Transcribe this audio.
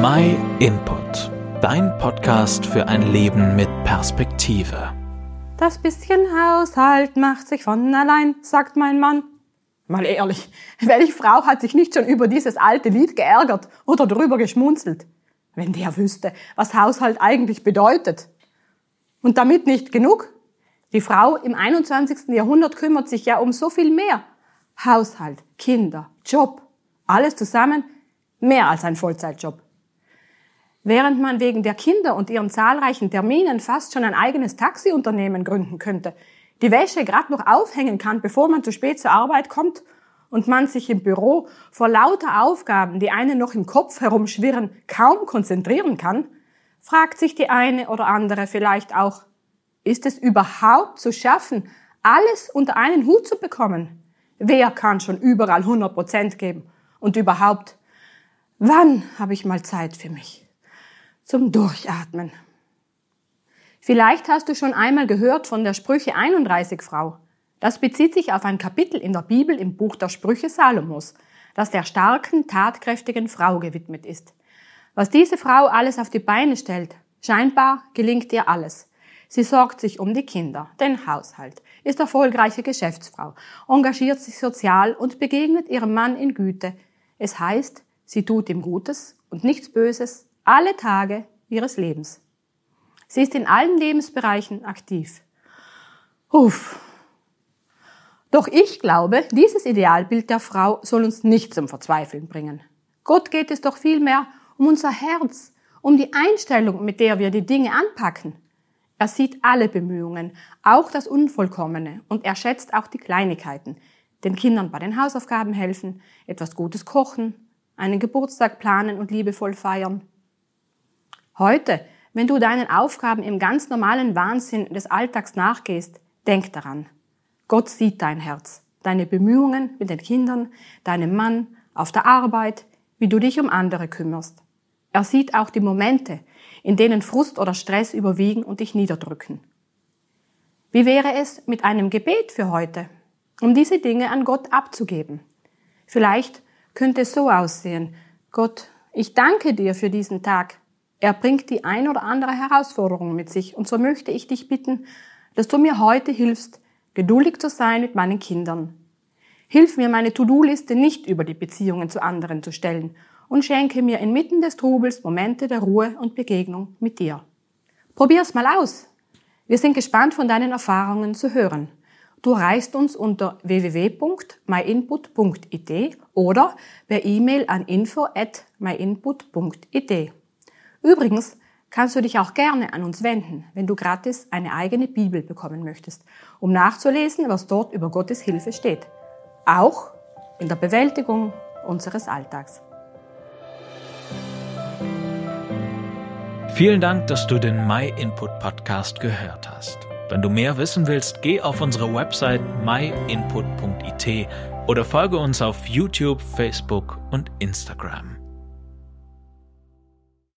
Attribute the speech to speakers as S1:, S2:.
S1: My Input, dein Podcast für ein Leben mit Perspektive.
S2: Das bisschen Haushalt macht sich von allein, sagt mein Mann. Mal ehrlich, welche Frau hat sich nicht schon über dieses alte Lied geärgert oder drüber geschmunzelt? Wenn der wüsste, was Haushalt eigentlich bedeutet. Und damit nicht genug. Die Frau im 21. Jahrhundert kümmert sich ja um so viel mehr. Haushalt, Kinder, Job, alles zusammen mehr als ein Vollzeitjob. Während man wegen der Kinder und ihren zahlreichen Terminen fast schon ein eigenes Taxiunternehmen gründen könnte, die Wäsche gerade noch aufhängen kann, bevor man zu spät zur Arbeit kommt und man sich im Büro vor lauter Aufgaben, die einen noch im Kopf herumschwirren, kaum konzentrieren kann, fragt sich die eine oder andere vielleicht auch, ist es überhaupt zu schaffen, alles unter einen Hut zu bekommen? Wer kann schon überall 100 Prozent geben? Und überhaupt, wann habe ich mal Zeit für mich? Zum Durchatmen. Vielleicht hast du schon einmal gehört von der Sprüche 31 Frau. Das bezieht sich auf ein Kapitel in der Bibel im Buch der Sprüche Salomos, das der starken, tatkräftigen Frau gewidmet ist. Was diese Frau alles auf die Beine stellt, scheinbar gelingt ihr alles. Sie sorgt sich um die Kinder, den Haushalt, ist erfolgreiche Geschäftsfrau, engagiert sich sozial und begegnet ihrem Mann in Güte. Es heißt, sie tut ihm Gutes und nichts Böses alle Tage ihres Lebens. Sie ist in allen Lebensbereichen aktiv. Uff. Doch ich glaube, dieses Idealbild der Frau soll uns nicht zum Verzweifeln bringen. Gott geht es doch vielmehr um unser Herz, um die Einstellung, mit der wir die Dinge anpacken. Er sieht alle Bemühungen, auch das Unvollkommene, und er schätzt auch die Kleinigkeiten. Den Kindern bei den Hausaufgaben helfen, etwas Gutes kochen, einen Geburtstag planen und liebevoll feiern. Heute, wenn du deinen Aufgaben im ganz normalen Wahnsinn des Alltags nachgehst, denk daran. Gott sieht dein Herz, deine Bemühungen mit den Kindern, deinem Mann, auf der Arbeit, wie du dich um andere kümmerst. Er sieht auch die Momente, in denen Frust oder Stress überwiegen und dich niederdrücken. Wie wäre es mit einem Gebet für heute, um diese Dinge an Gott abzugeben? Vielleicht könnte es so aussehen. Gott, ich danke dir für diesen Tag. Er bringt die ein oder andere Herausforderung mit sich und so möchte ich dich bitten, dass du mir heute hilfst, geduldig zu sein mit meinen Kindern. Hilf mir, meine To-Do-Liste nicht über die Beziehungen zu anderen zu stellen und schenke mir inmitten des Trubels Momente der Ruhe und Begegnung mit dir. Probier's mal aus. Wir sind gespannt von deinen Erfahrungen zu hören. Du erreichst uns unter www.myinput.it oder per E-Mail an info at myinput.it. Übrigens kannst du dich auch gerne an uns wenden, wenn du gratis eine eigene Bibel bekommen möchtest, um nachzulesen, was dort über Gottes Hilfe steht. Auch in der Bewältigung unseres Alltags.
S1: Vielen Dank, dass du den My Input Podcast gehört hast. Wenn du mehr wissen willst, geh auf unsere Website myinput.it oder folge uns auf YouTube, Facebook und Instagram.